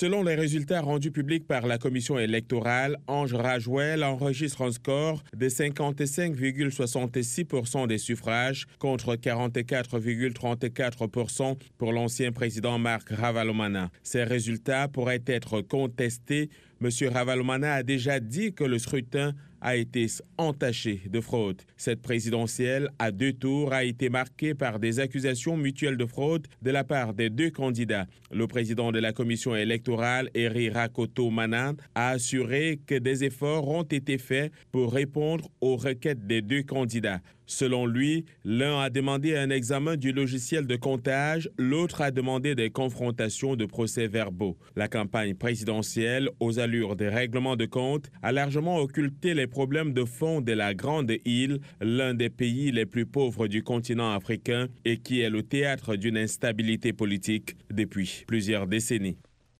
Selon les résultats rendus publics par la commission électorale, Ange Rajouel enregistre un score de 55,66% des suffrages contre 44,34% pour l'ancien président Marc Ravalomana. Ces résultats pourraient être contestés. M. Ravalomana a déjà dit que le scrutin a été entaché de fraude. Cette présidentielle à deux tours a été marquée par des accusations mutuelles de fraude de la part des deux candidats. Le président de la commission électorale, Eri Rakoto Manan, a assuré que des efforts ont été faits pour répondre aux requêtes des deux candidats. Selon lui, l'un a demandé un examen du logiciel de comptage, l'autre a demandé des confrontations de procès-verbaux. La campagne présidentielle, aux allures des règlements de compte, a largement occulté les problèmes de fond de la Grande Île, l'un des pays les plus pauvres du continent africain et qui est le théâtre d'une instabilité politique depuis plusieurs décennies.